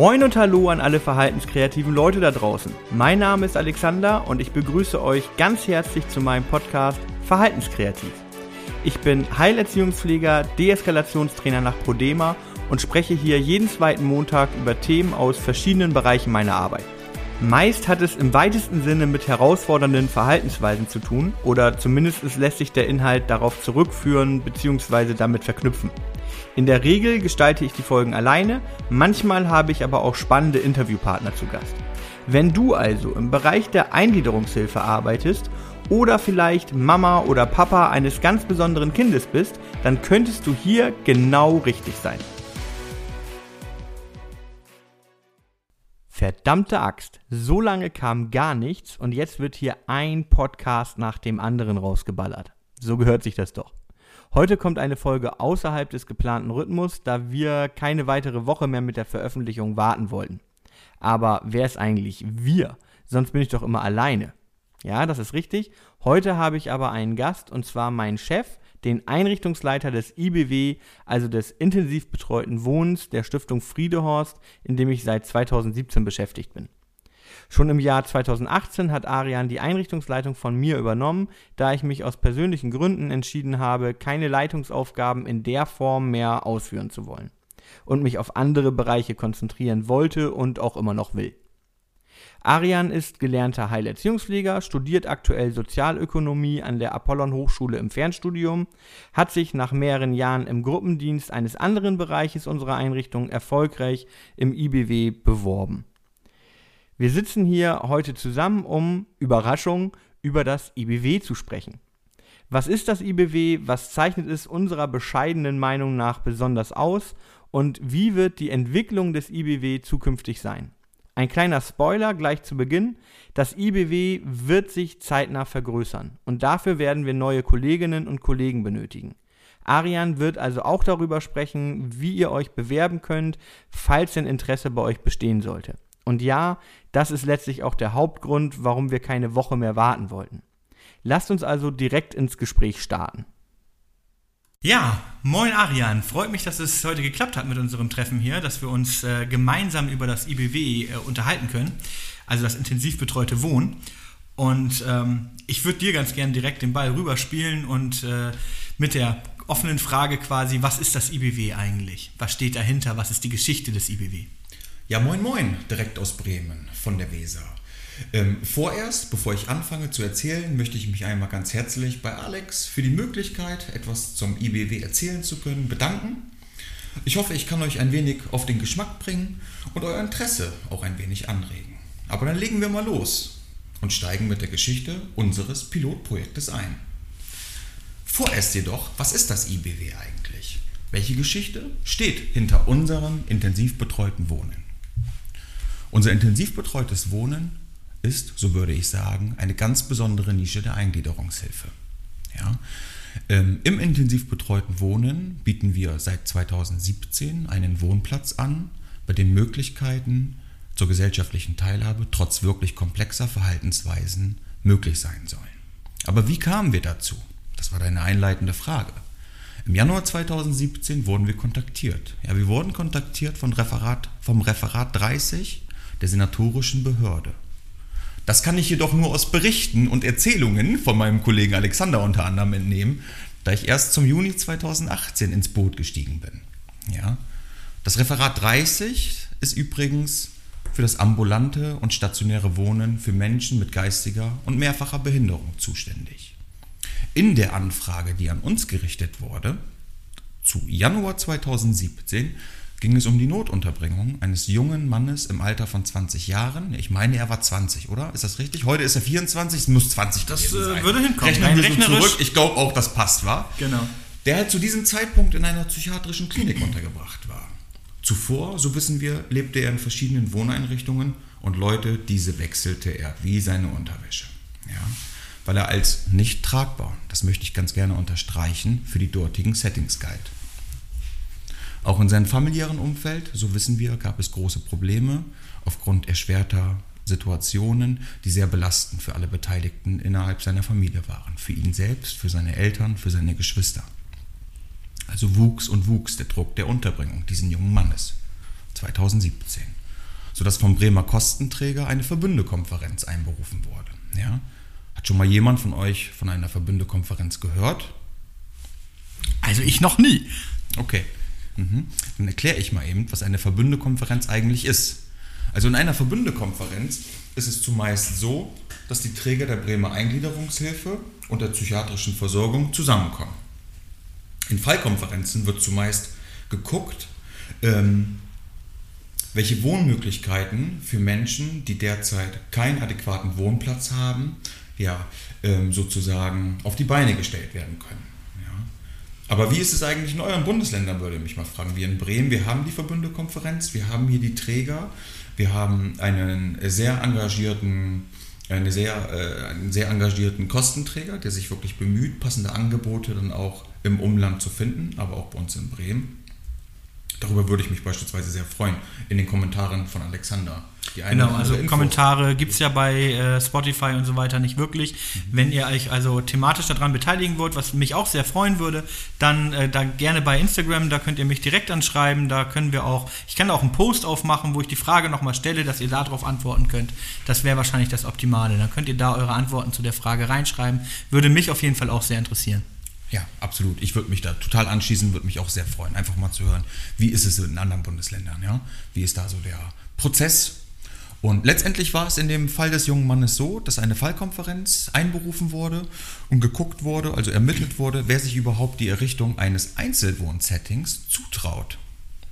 Moin und Hallo an alle verhaltenskreativen Leute da draußen. Mein Name ist Alexander und ich begrüße euch ganz herzlich zu meinem Podcast Verhaltenskreativ. Ich bin Heilerziehungspfleger, Deeskalationstrainer nach Prodema und spreche hier jeden zweiten Montag über Themen aus verschiedenen Bereichen meiner Arbeit. Meist hat es im weitesten Sinne mit herausfordernden Verhaltensweisen zu tun oder zumindest lässt sich der Inhalt darauf zurückführen bzw. damit verknüpfen. In der Regel gestalte ich die Folgen alleine, manchmal habe ich aber auch spannende Interviewpartner zu Gast. Wenn du also im Bereich der Eingliederungshilfe arbeitest oder vielleicht Mama oder Papa eines ganz besonderen Kindes bist, dann könntest du hier genau richtig sein. Verdammte Axt, so lange kam gar nichts und jetzt wird hier ein Podcast nach dem anderen rausgeballert. So gehört sich das doch. Heute kommt eine Folge außerhalb des geplanten Rhythmus, da wir keine weitere Woche mehr mit der Veröffentlichung warten wollten. Aber wer ist eigentlich wir? Sonst bin ich doch immer alleine. Ja, das ist richtig. Heute habe ich aber einen Gast und zwar meinen Chef, den Einrichtungsleiter des IBW, also des intensiv betreuten Wohnens der Stiftung Friedehorst, in dem ich seit 2017 beschäftigt bin. Schon im Jahr 2018 hat Arian die Einrichtungsleitung von mir übernommen, da ich mich aus persönlichen Gründen entschieden habe, keine Leitungsaufgaben in der Form mehr ausführen zu wollen und mich auf andere Bereiche konzentrieren wollte und auch immer noch will. Arian ist gelernter Heilerziehungspfleger, studiert aktuell Sozialökonomie an der Apollon Hochschule im Fernstudium, hat sich nach mehreren Jahren im Gruppendienst eines anderen Bereiches unserer Einrichtung erfolgreich im IBW beworben. Wir sitzen hier heute zusammen, um Überraschung über das IBW zu sprechen. Was ist das IBW? Was zeichnet es unserer bescheidenen Meinung nach besonders aus? Und wie wird die Entwicklung des IBW zukünftig sein? Ein kleiner Spoiler gleich zu Beginn. Das IBW wird sich zeitnah vergrößern und dafür werden wir neue Kolleginnen und Kollegen benötigen. Arian wird also auch darüber sprechen, wie ihr euch bewerben könnt, falls denn Interesse bei euch bestehen sollte. Und ja, das ist letztlich auch der Hauptgrund, warum wir keine Woche mehr warten wollten. Lasst uns also direkt ins Gespräch starten. Ja, moin Arian. Freut mich, dass es heute geklappt hat mit unserem Treffen hier, dass wir uns äh, gemeinsam über das IBW äh, unterhalten können, also das intensiv betreute Wohnen. Und ähm, ich würde dir ganz gerne direkt den Ball rüberspielen und äh, mit der offenen Frage quasi, was ist das IBW eigentlich? Was steht dahinter? Was ist die Geschichte des IBW? Ja, moin moin, direkt aus Bremen von der Weser. Ähm, vorerst, bevor ich anfange zu erzählen, möchte ich mich einmal ganz herzlich bei Alex für die Möglichkeit, etwas zum IBW erzählen zu können, bedanken. Ich hoffe, ich kann euch ein wenig auf den Geschmack bringen und euer Interesse auch ein wenig anregen. Aber dann legen wir mal los und steigen mit der Geschichte unseres Pilotprojektes ein. Vorerst jedoch, was ist das IBW eigentlich? Welche Geschichte steht hinter unserem intensiv betreuten Wohnen? Unser intensiv betreutes Wohnen ist, so würde ich sagen, eine ganz besondere Nische der Eingliederungshilfe. Ja? Ähm, Im intensiv betreuten Wohnen bieten wir seit 2017 einen Wohnplatz an, bei dem Möglichkeiten zur gesellschaftlichen Teilhabe trotz wirklich komplexer Verhaltensweisen möglich sein sollen. Aber wie kamen wir dazu? Das war deine einleitende Frage. Im Januar 2017 wurden wir kontaktiert. Ja, wir wurden kontaktiert vom Referat, vom Referat 30 der senatorischen Behörde. Das kann ich jedoch nur aus Berichten und Erzählungen von meinem Kollegen Alexander unter anderem entnehmen, da ich erst zum Juni 2018 ins Boot gestiegen bin. Ja. Das Referat 30 ist übrigens für das ambulante und stationäre Wohnen für Menschen mit geistiger und mehrfacher Behinderung zuständig. In der Anfrage, die an uns gerichtet wurde, zu Januar 2017 ging es um die Notunterbringung eines jungen Mannes im Alter von 20 Jahren. Ich meine, er war 20, oder? Ist das richtig? Heute ist er 24, es muss 20 das gewesen äh, sein. Das würde hinkommen. Rechnen wir so zurück. Ich glaube auch, das passt, war. Genau. Der zu diesem Zeitpunkt in einer psychiatrischen Klinik untergebracht war. Zuvor, so wissen wir, lebte er in verschiedenen Wohneinrichtungen und Leute, diese wechselte er wie seine Unterwäsche. Ja? Weil er als nicht tragbar, das möchte ich ganz gerne unterstreichen, für die dortigen Settings galt. Auch in seinem familiären Umfeld, so wissen wir, gab es große Probleme aufgrund erschwerter Situationen, die sehr belastend für alle Beteiligten innerhalb seiner Familie waren. Für ihn selbst, für seine Eltern, für seine Geschwister. Also wuchs und wuchs der Druck der Unterbringung diesen jungen Mannes. 2017. sodass vom Bremer Kostenträger eine Verbündekonferenz einberufen wurde. Ja? Hat schon mal jemand von euch von einer Verbündekonferenz gehört? Also ich noch nie. Okay. Mhm. Dann erkläre ich mal eben, was eine Verbündekonferenz eigentlich ist. Also in einer Verbündekonferenz ist es zumeist so, dass die Träger der Bremer Eingliederungshilfe und der psychiatrischen Versorgung zusammenkommen. In Fallkonferenzen wird zumeist geguckt, ähm, welche Wohnmöglichkeiten für Menschen, die derzeit keinen adäquaten Wohnplatz haben, ja, ähm, sozusagen auf die Beine gestellt werden können. Aber wie ist es eigentlich in euren Bundesländern, würde ich mich mal fragen. Wir in Bremen, wir haben die Verbündekonferenz, wir haben hier die Träger, wir haben einen sehr engagierten eine sehr, äh, einen sehr engagierten Kostenträger, der sich wirklich bemüht, passende Angebote dann auch im Umland zu finden, aber auch bei uns in Bremen. Darüber würde ich mich beispielsweise sehr freuen in den Kommentaren von Alexander. genau, also. Kommentare gibt es ja bei äh, Spotify und so weiter nicht wirklich. Mhm. Wenn ihr euch also thematisch daran beteiligen wollt, was mich auch sehr freuen würde, dann äh, da gerne bei Instagram, da könnt ihr mich direkt anschreiben, da können wir auch, ich kann da auch einen Post aufmachen, wo ich die Frage nochmal stelle, dass ihr darauf antworten könnt. Das wäre wahrscheinlich das Optimale. Dann könnt ihr da eure Antworten zu der Frage reinschreiben. Würde mich auf jeden Fall auch sehr interessieren. Ja, absolut. Ich würde mich da total anschließen, würde mich auch sehr freuen, einfach mal zu hören, wie ist es in anderen Bundesländern, ja? Wie ist da so der Prozess? Und letztendlich war es in dem Fall des jungen Mannes so, dass eine Fallkonferenz einberufen wurde und geguckt wurde, also ermittelt wurde, wer sich überhaupt die Errichtung eines Einzelwohnsettings zutraut.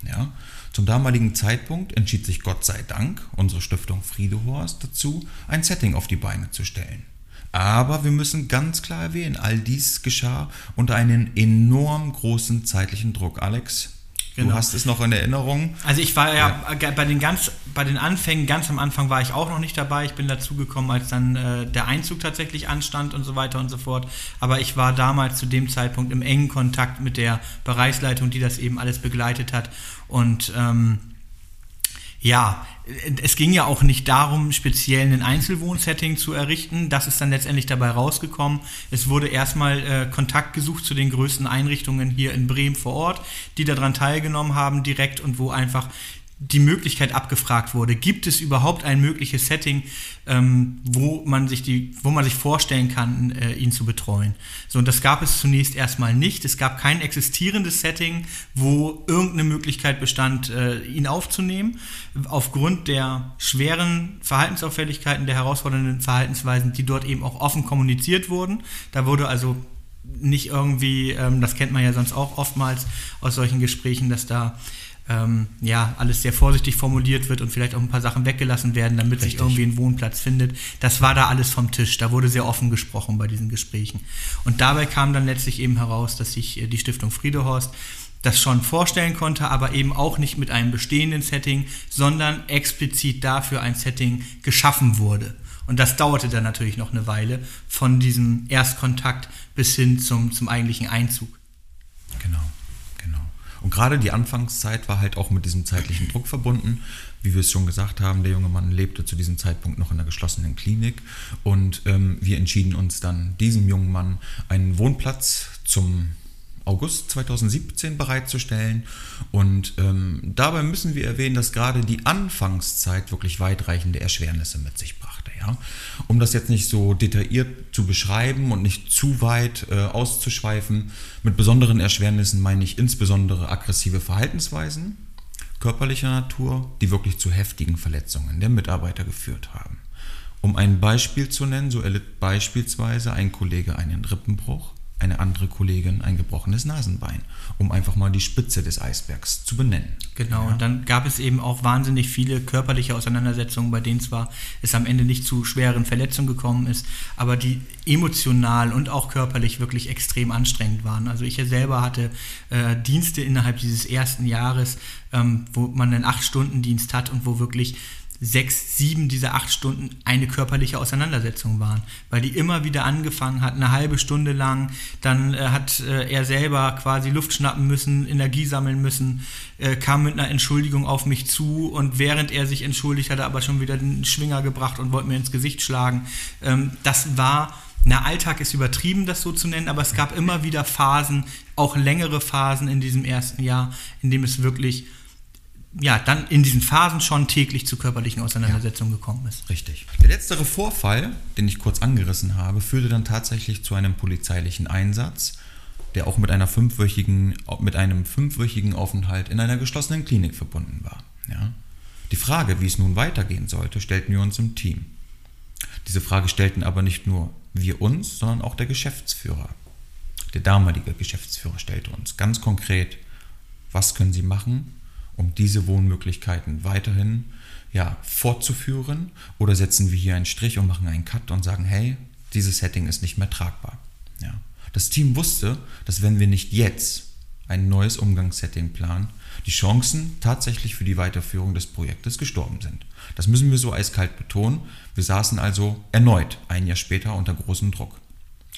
Ja? Zum damaligen Zeitpunkt entschied sich Gott sei Dank unsere Stiftung Friedehorst dazu, ein Setting auf die Beine zu stellen. Aber wir müssen ganz klar erwähnen, all dies geschah unter einem enorm großen zeitlichen Druck. Alex, Genau. Du hast es noch in Erinnerung. Also ich war ja, ja, bei den ganz, bei den Anfängen, ganz am Anfang war ich auch noch nicht dabei. Ich bin dazugekommen, als dann äh, der Einzug tatsächlich anstand und so weiter und so fort. Aber ich war damals zu dem Zeitpunkt im engen Kontakt mit der Bereichsleitung, die das eben alles begleitet hat. Und ähm, ja, es ging ja auch nicht darum, speziell ein Einzelwohnsetting zu errichten. Das ist dann letztendlich dabei rausgekommen. Es wurde erstmal äh, Kontakt gesucht zu den größten Einrichtungen hier in Bremen vor Ort, die daran teilgenommen haben direkt und wo einfach die Möglichkeit abgefragt wurde, gibt es überhaupt ein mögliches Setting, ähm, wo, man sich die, wo man sich vorstellen kann, äh, ihn zu betreuen. So, und das gab es zunächst erstmal nicht. Es gab kein existierendes Setting, wo irgendeine Möglichkeit bestand, äh, ihn aufzunehmen. Aufgrund der schweren Verhaltensauffälligkeiten, der herausfordernden Verhaltensweisen, die dort eben auch offen kommuniziert wurden. Da wurde also nicht irgendwie, ähm, das kennt man ja sonst auch oftmals aus solchen Gesprächen, dass da ähm, ja, alles sehr vorsichtig formuliert wird und vielleicht auch ein paar Sachen weggelassen werden, damit Richtig. sich irgendwie ein Wohnplatz findet. Das war da alles vom Tisch. Da wurde sehr offen gesprochen bei diesen Gesprächen. Und dabei kam dann letztlich eben heraus, dass sich äh, die Stiftung Friedehorst das schon vorstellen konnte, aber eben auch nicht mit einem bestehenden Setting, sondern explizit dafür ein Setting geschaffen wurde. Und das dauerte dann natürlich noch eine Weile von diesem Erstkontakt bis hin zum, zum eigentlichen Einzug. Genau. Und gerade die Anfangszeit war halt auch mit diesem zeitlichen Druck verbunden. Wie wir es schon gesagt haben, der junge Mann lebte zu diesem Zeitpunkt noch in einer geschlossenen Klinik. Und ähm, wir entschieden uns dann, diesem jungen Mann einen Wohnplatz zum August 2017 bereitzustellen. Und ähm, dabei müssen wir erwähnen, dass gerade die Anfangszeit wirklich weitreichende Erschwernisse mit sich brachte. Ja? Um das jetzt nicht so detailliert zu beschreiben und nicht zu weit äh, auszuschweifen, mit besonderen Erschwernissen meine ich insbesondere aggressive Verhaltensweisen körperlicher Natur, die wirklich zu heftigen Verletzungen der Mitarbeiter geführt haben. Um ein Beispiel zu nennen, so erlitt beispielsweise ein Kollege einen Rippenbruch, eine andere Kollegin ein gebrochenes Nasenbein, um einfach mal die Spitze des Eisbergs zu benennen. Genau, ja. und dann gab es eben auch wahnsinnig viele körperliche Auseinandersetzungen, bei denen zwar es am Ende nicht zu schweren Verletzungen gekommen ist, aber die emotional und auch körperlich wirklich extrem anstrengend waren. Also ich selber hatte äh, Dienste innerhalb dieses ersten Jahres, ähm, wo man einen Acht-Stunden-Dienst hat und wo wirklich sechs, sieben dieser acht Stunden eine körperliche Auseinandersetzung waren, weil die immer wieder angefangen hat, eine halbe Stunde lang, dann äh, hat äh, er selber quasi Luft schnappen müssen, Energie sammeln müssen, äh, kam mit einer Entschuldigung auf mich zu und während er sich entschuldigt, hat er aber schon wieder den Schwinger gebracht und wollte mir ins Gesicht schlagen. Ähm, das war na, Alltag ist übertrieben, das so zu nennen, aber es gab immer wieder Phasen, auch längere Phasen in diesem ersten Jahr, in dem es wirklich ja, dann in diesen Phasen schon täglich zu körperlichen Auseinandersetzungen ja. gekommen ist. Richtig. Der letztere Vorfall, den ich kurz angerissen habe, führte dann tatsächlich zu einem polizeilichen Einsatz, der auch mit, einer fünfwöchigen, mit einem fünfwöchigen Aufenthalt in einer geschlossenen Klinik verbunden war. Ja? Die Frage, wie es nun weitergehen sollte, stellten wir uns im Team. Diese Frage stellten aber nicht nur wir uns, sondern auch der Geschäftsführer. Der damalige Geschäftsführer stellte uns ganz konkret, was können Sie machen, um diese Wohnmöglichkeiten weiterhin ja, fortzuführen? Oder setzen wir hier einen Strich und machen einen Cut und sagen, hey, dieses Setting ist nicht mehr tragbar. Ja. Das Team wusste, dass wenn wir nicht jetzt ein neues Umgangssetting planen, die Chancen tatsächlich für die Weiterführung des Projektes gestorben sind. Das müssen wir so eiskalt betonen. Wir saßen also erneut ein Jahr später unter großem Druck.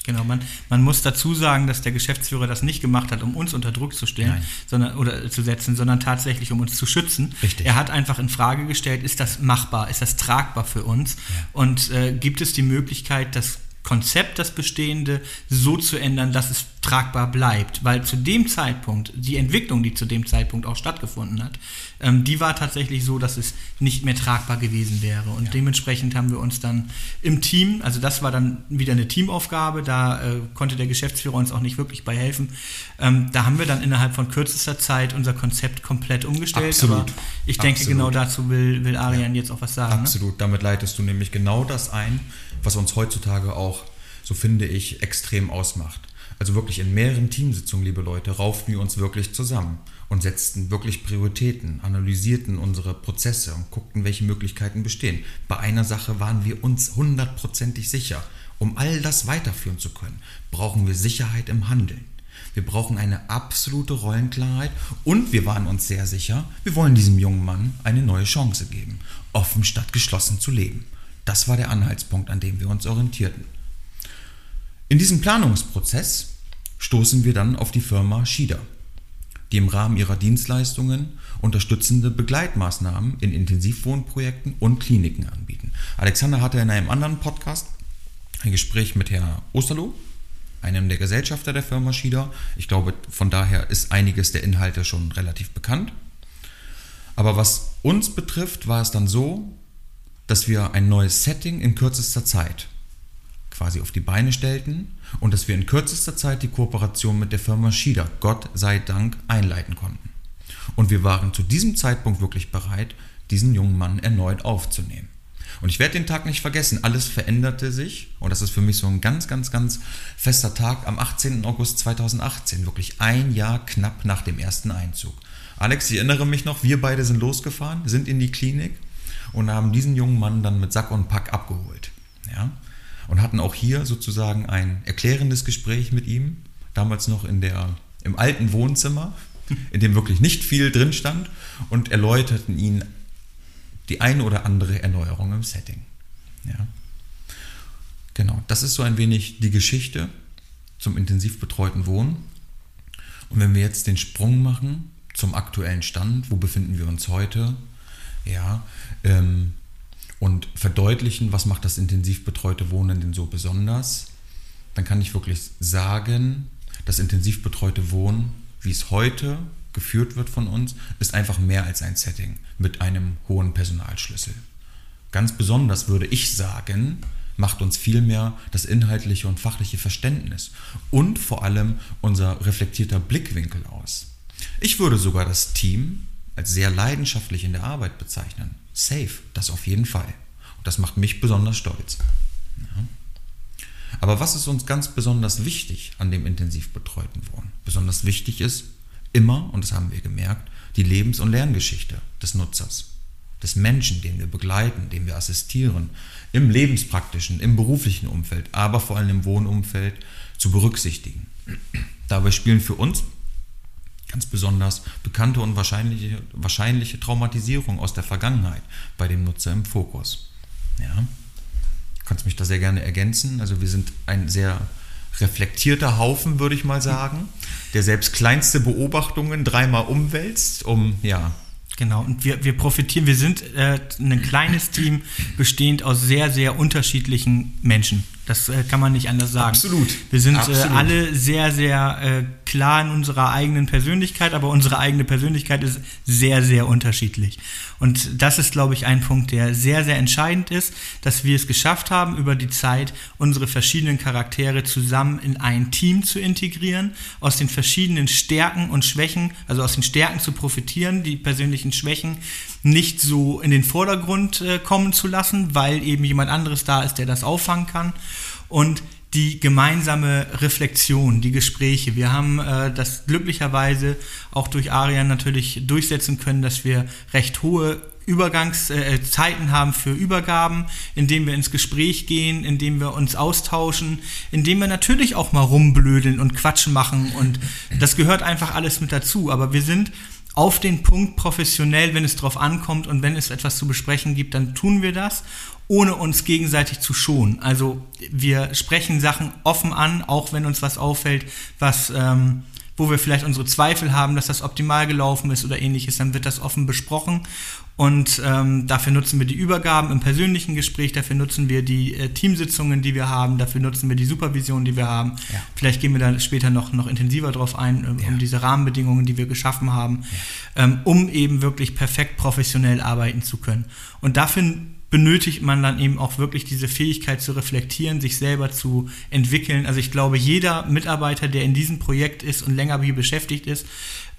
Genau, man, man muss dazu sagen, dass der Geschäftsführer das nicht gemacht hat, um uns unter Druck zu stellen sondern, oder zu setzen, sondern tatsächlich, um uns zu schützen. Richtig. Er hat einfach in Frage gestellt, ist das machbar, ist das tragbar für uns ja. und äh, gibt es die Möglichkeit, dass Konzept, das Bestehende, so zu ändern, dass es tragbar bleibt. Weil zu dem Zeitpunkt, die Entwicklung, die zu dem Zeitpunkt auch stattgefunden hat, ähm, die war tatsächlich so, dass es nicht mehr tragbar gewesen wäre. Und ja. dementsprechend haben wir uns dann im Team, also das war dann wieder eine Teamaufgabe, da äh, konnte der Geschäftsführer uns auch nicht wirklich bei helfen. Ähm, da haben wir dann innerhalb von kürzester Zeit unser Konzept komplett umgestellt. Absolut. Aber ich denke, Absolut. genau dazu will, will Arian ja. jetzt auch was sagen. Ne? Absolut, ne? damit leitest du nämlich genau das ein, was uns heutzutage auch, so finde ich, extrem ausmacht. Also wirklich in mehreren Teamsitzungen, liebe Leute, rauften wir uns wirklich zusammen und setzten wirklich Prioritäten, analysierten unsere Prozesse und guckten, welche Möglichkeiten bestehen. Bei einer Sache waren wir uns hundertprozentig sicher. Um all das weiterführen zu können, brauchen wir Sicherheit im Handeln. Wir brauchen eine absolute Rollenklarheit und wir waren uns sehr sicher, wir wollen diesem jungen Mann eine neue Chance geben, offen statt geschlossen zu leben. Das war der Anhaltspunkt, an dem wir uns orientierten. In diesem Planungsprozess stoßen wir dann auf die Firma Schieder die im Rahmen ihrer Dienstleistungen unterstützende Begleitmaßnahmen in Intensivwohnprojekten und Kliniken anbieten. Alexander hatte in einem anderen Podcast ein Gespräch mit Herrn Osterloh, einem der Gesellschafter der Firma Schieder. Ich glaube, von daher ist einiges der Inhalte schon relativ bekannt. Aber was uns betrifft, war es dann so, dass wir ein neues Setting in kürzester Zeit quasi auf die Beine stellten und dass wir in kürzester Zeit die Kooperation mit der Firma Schieder, Gott sei Dank, einleiten konnten. Und wir waren zu diesem Zeitpunkt wirklich bereit, diesen jungen Mann erneut aufzunehmen. Und ich werde den Tag nicht vergessen, alles veränderte sich und das ist für mich so ein ganz, ganz, ganz fester Tag am 18. August 2018, wirklich ein Jahr knapp nach dem ersten Einzug. Alex, ich erinnere mich noch, wir beide sind losgefahren, sind in die Klinik und haben diesen jungen Mann dann mit Sack und Pack abgeholt. Ja? und hatten auch hier sozusagen ein erklärendes Gespräch mit ihm, damals noch in der, im alten Wohnzimmer, in dem wirklich nicht viel drin stand und erläuterten ihn die eine oder andere Erneuerung im Setting. Ja. Genau, das ist so ein wenig die Geschichte zum intensiv betreuten Wohnen. Und wenn wir jetzt den Sprung machen zum aktuellen Stand, wo befinden wir uns heute? Ja, ähm, und verdeutlichen, was macht das intensiv betreute Wohnen denn so besonders, dann kann ich wirklich sagen, das intensiv betreute Wohnen, wie es heute geführt wird von uns, ist einfach mehr als ein Setting mit einem hohen Personalschlüssel. Ganz besonders würde ich sagen, macht uns vielmehr das inhaltliche und fachliche Verständnis und vor allem unser reflektierter Blickwinkel aus. Ich würde sogar das Team als sehr leidenschaftlich in der Arbeit bezeichnen. Safe, das auf jeden Fall. Und das macht mich besonders stolz. Ja. Aber was ist uns ganz besonders wichtig an dem intensiv betreuten Wohnen? Besonders wichtig ist immer, und das haben wir gemerkt, die Lebens- und Lerngeschichte des Nutzers, des Menschen, den wir begleiten, den wir assistieren, im lebenspraktischen, im beruflichen Umfeld, aber vor allem im Wohnumfeld zu berücksichtigen. Dabei spielen für uns ganz besonders bekannte und wahrscheinliche, wahrscheinliche Traumatisierung aus der Vergangenheit bei dem Nutzer im Fokus. Ja. Kannst mich da sehr gerne ergänzen. Also wir sind ein sehr reflektierter Haufen, würde ich mal sagen, der selbst kleinste Beobachtungen dreimal umwälzt, um ja Genau, und wir, wir profitieren, wir sind äh, ein kleines Team bestehend aus sehr, sehr unterschiedlichen Menschen. Das äh, kann man nicht anders sagen. Absolut. Wir sind Absolut. Äh, alle sehr, sehr äh, klar in unserer eigenen Persönlichkeit, aber unsere eigene Persönlichkeit ist sehr, sehr unterschiedlich. Und das ist, glaube ich, ein Punkt, der sehr, sehr entscheidend ist, dass wir es geschafft haben, über die Zeit unsere verschiedenen Charaktere zusammen in ein Team zu integrieren, aus den verschiedenen Stärken und Schwächen, also aus den Stärken zu profitieren, die persönlichen Schwächen nicht so in den Vordergrund äh, kommen zu lassen, weil eben jemand anderes da ist, der das auffangen kann. Und die gemeinsame Reflexion, die Gespräche. Wir haben äh, das glücklicherweise auch durch Arian natürlich durchsetzen können, dass wir recht hohe Übergangszeiten äh, haben für Übergaben, indem wir ins Gespräch gehen, indem wir uns austauschen, indem wir natürlich auch mal rumblödeln und Quatschen machen und das gehört einfach alles mit dazu. Aber wir sind auf den Punkt professionell, wenn es drauf ankommt und wenn es etwas zu besprechen gibt, dann tun wir das, ohne uns gegenseitig zu schonen. Also wir sprechen Sachen offen an, auch wenn uns was auffällt, was ähm, wo wir vielleicht unsere Zweifel haben, dass das optimal gelaufen ist oder ähnliches, dann wird das offen besprochen und ähm, dafür nutzen wir die Übergaben im persönlichen Gespräch, dafür nutzen wir die äh, Teamsitzungen, die wir haben, dafür nutzen wir die Supervision, die wir haben. Ja. Vielleicht gehen wir da später noch, noch intensiver drauf ein, äh, ja. um diese Rahmenbedingungen, die wir geschaffen haben, ja. ähm, um eben wirklich perfekt professionell arbeiten zu können. Und dafür benötigt man dann eben auch wirklich diese Fähigkeit zu reflektieren, sich selber zu entwickeln. Also ich glaube, jeder Mitarbeiter, der in diesem Projekt ist und länger hier beschäftigt ist,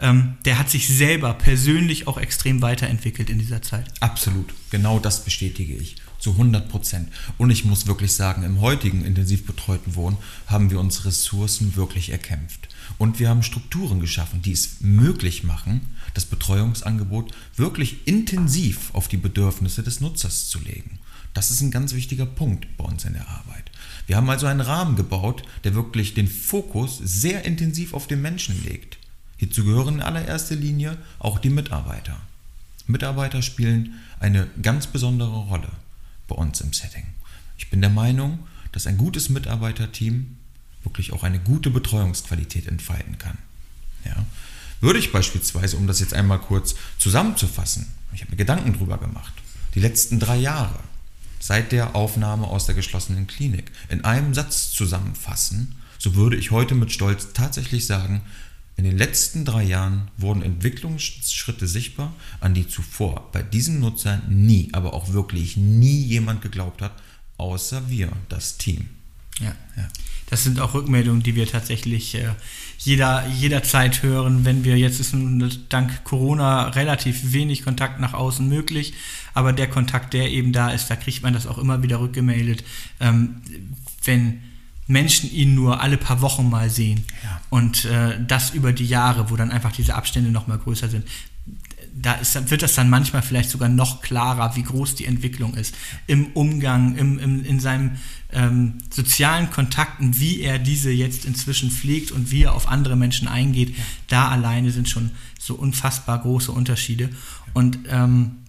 ähm, der hat sich selber persönlich auch extrem weiterentwickelt in dieser Zeit. Absolut, genau das bestätige ich zu 100 Prozent. Und ich muss wirklich sagen, im heutigen intensiv betreuten Wohnen haben wir uns Ressourcen wirklich erkämpft. Und wir haben Strukturen geschaffen, die es möglich machen, das Betreuungsangebot wirklich intensiv auf die Bedürfnisse des Nutzers zu legen. Das ist ein ganz wichtiger Punkt bei uns in der Arbeit. Wir haben also einen Rahmen gebaut, der wirklich den Fokus sehr intensiv auf den Menschen legt. Hierzu gehören in allererster Linie auch die Mitarbeiter. Mitarbeiter spielen eine ganz besondere Rolle bei uns im Setting. Ich bin der Meinung, dass ein gutes Mitarbeiterteam wirklich auch eine gute Betreuungsqualität entfalten kann. Ja. Würde ich beispielsweise, um das jetzt einmal kurz zusammenzufassen, ich habe mir Gedanken drüber gemacht, die letzten drei Jahre seit der Aufnahme aus der geschlossenen Klinik in einem Satz zusammenfassen, so würde ich heute mit Stolz tatsächlich sagen, in den letzten drei Jahren wurden Entwicklungsschritte sichtbar, an die zuvor bei diesen Nutzern nie, aber auch wirklich nie jemand geglaubt hat, außer wir, das Team. Ja. ja. Das sind auch Rückmeldungen, die wir tatsächlich äh, jeder, jederzeit hören, wenn wir jetzt ist dank Corona relativ wenig Kontakt nach außen möglich, aber der Kontakt, der eben da ist, da kriegt man das auch immer wieder rückgemeldet. Ähm, wenn Menschen ihn nur alle paar Wochen mal sehen ja. und äh, das über die Jahre, wo dann einfach diese Abstände noch mal größer sind, da ist, wird das dann manchmal vielleicht sogar noch klarer, wie groß die Entwicklung ist im Umgang, im, im, in seinen ähm, sozialen Kontakten, wie er diese jetzt inzwischen pflegt und wie er auf andere Menschen eingeht. Ja. Da alleine sind schon so unfassbar große Unterschiede. Und ähm,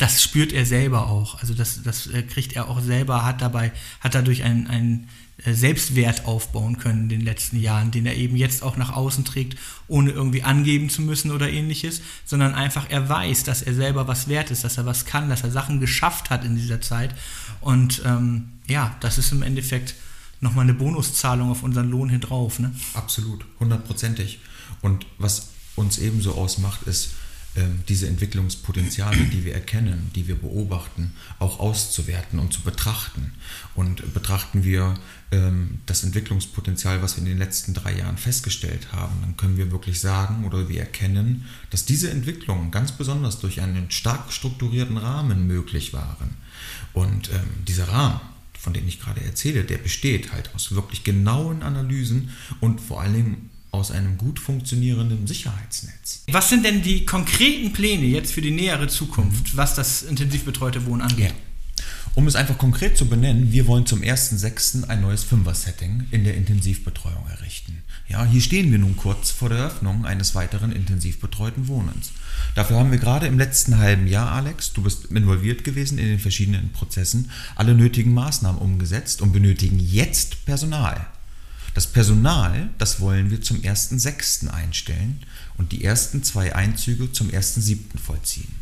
das spürt er selber auch. Also das, das äh, kriegt er auch selber, hat dabei, hat dadurch ein, ein äh, Selbstwert aufbauen können in den letzten Jahren, den er eben jetzt auch nach außen trägt, ohne irgendwie angeben zu müssen oder ähnliches, sondern einfach er weiß, dass er selber was wert ist, dass er was kann, dass er Sachen geschafft hat in dieser Zeit. Und ähm, ja, das ist im Endeffekt nochmal eine Bonuszahlung auf unseren Lohn hin drauf. Ne? Absolut, hundertprozentig. Und was uns ebenso ausmacht, ist, diese Entwicklungspotenziale, die wir erkennen, die wir beobachten, auch auszuwerten und zu betrachten. Und betrachten wir ähm, das Entwicklungspotenzial, was wir in den letzten drei Jahren festgestellt haben, dann können wir wirklich sagen oder wir erkennen, dass diese Entwicklungen ganz besonders durch einen stark strukturierten Rahmen möglich waren. Und ähm, dieser Rahmen, von dem ich gerade erzähle, der besteht halt aus wirklich genauen Analysen und vor allen Dingen aus einem gut funktionierenden Sicherheitsnetz. Was sind denn die konkreten Pläne jetzt für die nähere Zukunft, was das intensiv betreute Wohnen angeht? Ja. Um es einfach konkret zu benennen, wir wollen zum 1.6. ein neues Fünfer-Setting in der Intensivbetreuung errichten. Ja, hier stehen wir nun kurz vor der Eröffnung eines weiteren intensiv betreuten Wohnens. Dafür haben wir gerade im letzten halben Jahr, Alex, du bist involviert gewesen in den verschiedenen Prozessen, alle nötigen Maßnahmen umgesetzt und benötigen jetzt Personal. Das Personal, das wollen wir zum 1.6. einstellen und die ersten zwei Einzüge zum 1.7. vollziehen.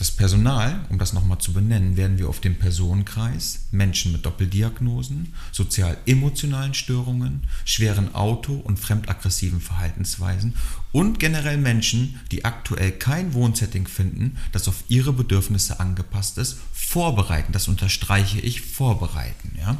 Das Personal, um das nochmal zu benennen, werden wir auf den Personenkreis Menschen mit Doppeldiagnosen, sozial-emotionalen Störungen, schweren auto- und fremdaggressiven Verhaltensweisen und generell Menschen, die aktuell kein Wohnsetting finden, das auf ihre Bedürfnisse angepasst ist, vorbereiten. Das unterstreiche ich, vorbereiten. Ja?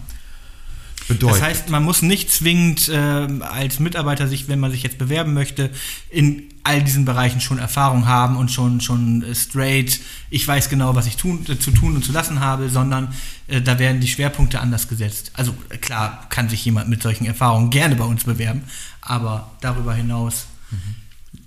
Bedeutet. Das heißt, man muss nicht zwingend äh, als Mitarbeiter sich, wenn man sich jetzt bewerben möchte, in all diesen Bereichen schon Erfahrung haben und schon, schon straight, ich weiß genau, was ich tun, äh, zu tun und zu lassen habe, sondern äh, da werden die Schwerpunkte anders gesetzt. Also klar kann sich jemand mit solchen Erfahrungen gerne bei uns bewerben, aber darüber hinaus mhm.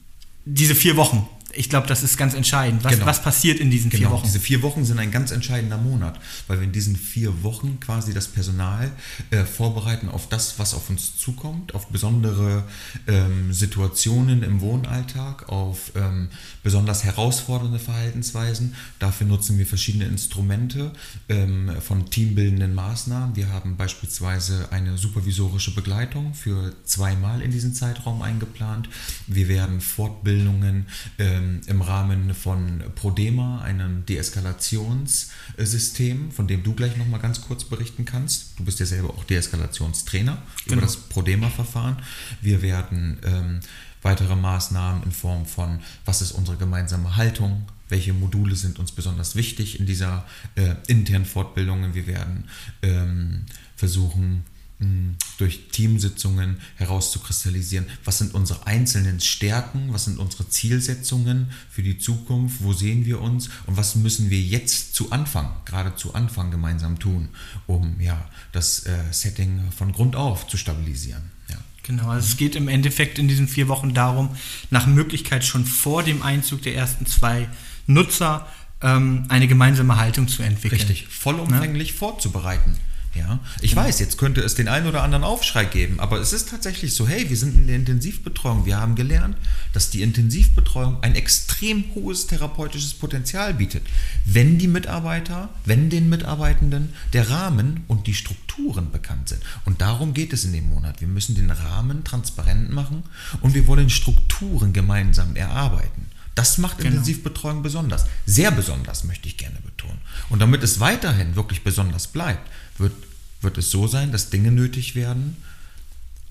diese vier Wochen, ich glaube, das ist ganz entscheidend. Was, genau. was passiert in diesen genau. vier Wochen? Diese vier Wochen sind ein ganz entscheidender Monat, weil wir in diesen vier Wochen quasi das Personal äh, vorbereiten auf das, was auf uns zukommt, auf besondere ähm, Situationen im Wohnalltag, auf ähm, besonders herausfordernde Verhaltensweisen. Dafür nutzen wir verschiedene Instrumente ähm, von teambildenden Maßnahmen. Wir haben beispielsweise eine supervisorische Begleitung für zweimal in diesen Zeitraum eingeplant. Wir werden Fortbildungen ähm, ähm, im Rahmen von Prodema, einem Deeskalationssystem, von dem du gleich nochmal ganz kurz berichten kannst. Du bist ja selber auch Deeskalationstrainer genau. über das Prodema-Verfahren. Wir werden ähm, weitere Maßnahmen in Form von, was ist unsere gemeinsame Haltung, welche Module sind uns besonders wichtig in dieser äh, internen Fortbildung. Wir werden ähm, versuchen, durch Teamsitzungen herauszukristallisieren, was sind unsere einzelnen Stärken, was sind unsere Zielsetzungen für die Zukunft, wo sehen wir uns und was müssen wir jetzt zu Anfang, gerade zu Anfang gemeinsam tun, um ja, das äh, Setting von Grund auf zu stabilisieren. Ja. Genau, also es geht im Endeffekt in diesen vier Wochen darum, nach Möglichkeit schon vor dem Einzug der ersten zwei Nutzer ähm, eine gemeinsame Haltung zu entwickeln. Richtig, vollumfänglich ja? vorzubereiten. Ja, ich genau. weiß, jetzt könnte es den einen oder anderen Aufschrei geben, aber es ist tatsächlich so, hey, wir sind in der Intensivbetreuung. Wir haben gelernt, dass die Intensivbetreuung ein extrem hohes therapeutisches Potenzial bietet, wenn die Mitarbeiter, wenn den Mitarbeitenden der Rahmen und die Strukturen bekannt sind. Und darum geht es in dem Monat. Wir müssen den Rahmen transparent machen und wir wollen Strukturen gemeinsam erarbeiten. Das macht genau. Intensivbetreuung besonders. Sehr besonders, möchte ich gerne betonen. Und damit es weiterhin wirklich besonders bleibt, wird, wird es so sein, dass Dinge nötig werden,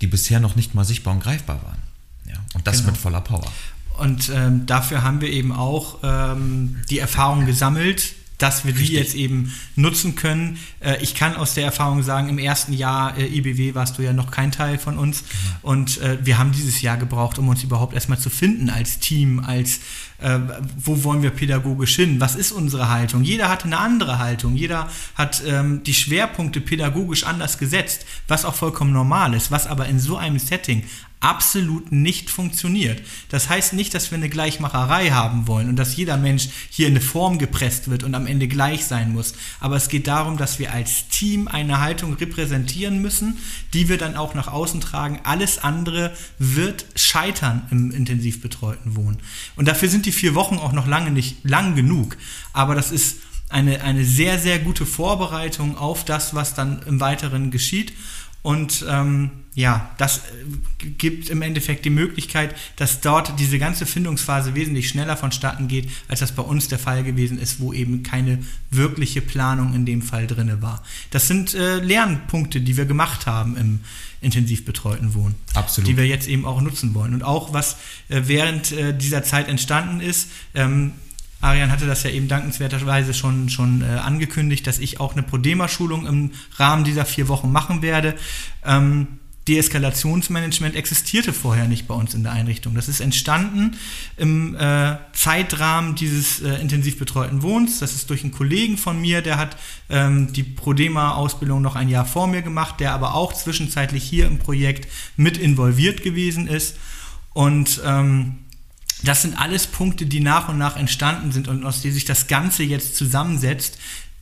die bisher noch nicht mal sichtbar und greifbar waren. Ja, und das genau. mit voller Power. Und ähm, dafür haben wir eben auch ähm, die Erfahrung gesammelt, dass wir die Richtig. jetzt eben nutzen können. Äh, ich kann aus der Erfahrung sagen, im ersten Jahr äh, IBW warst du ja noch kein Teil von uns. Genau. Und äh, wir haben dieses Jahr gebraucht, um uns überhaupt erstmal zu finden als Team, als wo wollen wir pädagogisch hin? Was ist unsere Haltung? Jeder hatte eine andere Haltung. Jeder hat ähm, die Schwerpunkte pädagogisch anders gesetzt, was auch vollkommen normal ist, was aber in so einem Setting absolut nicht funktioniert. Das heißt nicht, dass wir eine Gleichmacherei haben wollen und dass jeder Mensch hier in eine Form gepresst wird und am Ende gleich sein muss. Aber es geht darum, dass wir als Team eine Haltung repräsentieren müssen, die wir dann auch nach außen tragen. Alles andere wird scheitern im intensiv betreuten Wohnen. Und dafür sind die vier Wochen auch noch lange nicht lang genug. Aber das ist eine, eine sehr, sehr gute Vorbereitung auf das, was dann im Weiteren geschieht. Und ähm, ja, das äh, gibt im Endeffekt die Möglichkeit, dass dort diese ganze Findungsphase wesentlich schneller vonstatten geht, als das bei uns der Fall gewesen ist, wo eben keine wirkliche Planung in dem Fall drin war. Das sind äh, Lernpunkte, die wir gemacht haben im intensiv betreuten Wohnen. Absolut. Die wir jetzt eben auch nutzen wollen. Und auch was äh, während äh, dieser Zeit entstanden ist, ähm, Arian hatte das ja eben dankenswerterweise schon, schon äh, angekündigt, dass ich auch eine Prodema-Schulung im Rahmen dieser vier Wochen machen werde. Ähm, Deeskalationsmanagement existierte vorher nicht bei uns in der Einrichtung. Das ist entstanden im äh, Zeitrahmen dieses äh, intensiv betreuten Wohns. Das ist durch einen Kollegen von mir, der hat ähm, die Prodema-Ausbildung noch ein Jahr vor mir gemacht, der aber auch zwischenzeitlich hier im Projekt mit involviert gewesen ist. Und ähm, das sind alles Punkte, die nach und nach entstanden sind und aus denen sich das Ganze jetzt zusammensetzt,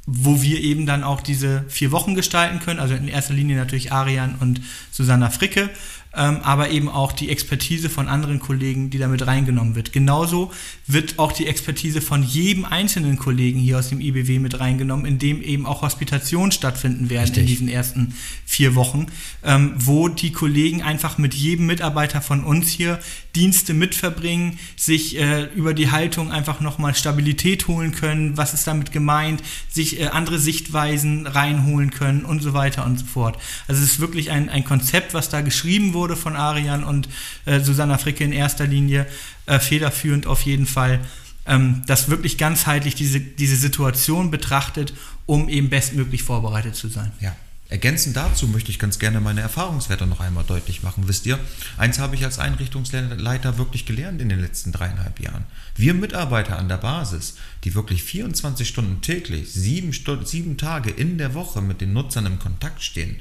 wo wir eben dann auch diese vier Wochen gestalten können. Also in erster Linie natürlich Arian und Susanna Fricke, ähm, aber eben auch die Expertise von anderen Kollegen, die damit reingenommen wird. Genauso wird auch die Expertise von jedem einzelnen Kollegen hier aus dem IBW mit reingenommen, in dem eben auch Hospitationen stattfinden werden Richtig. in diesen ersten vier Wochen, ähm, wo die Kollegen einfach mit jedem Mitarbeiter von uns hier Dienste mitverbringen, sich äh, über die Haltung einfach nochmal Stabilität holen können, was ist damit gemeint, sich äh, andere Sichtweisen reinholen können und so weiter und so fort. Also es ist wirklich ein, ein Konzept, was da geschrieben wurde wurde von Arian und äh, Susanna Fricke in erster Linie, äh, federführend auf jeden Fall, ähm, das wirklich ganzheitlich diese, diese Situation betrachtet, um eben bestmöglich vorbereitet zu sein. Ja. Ergänzend dazu möchte ich ganz gerne meine Erfahrungswerte noch einmal deutlich machen. Wisst ihr, eins habe ich als Einrichtungsleiter wirklich gelernt in den letzten dreieinhalb Jahren. Wir Mitarbeiter an der Basis, die wirklich 24 Stunden täglich, sieben, Stunden, sieben Tage in der Woche mit den Nutzern im Kontakt stehen,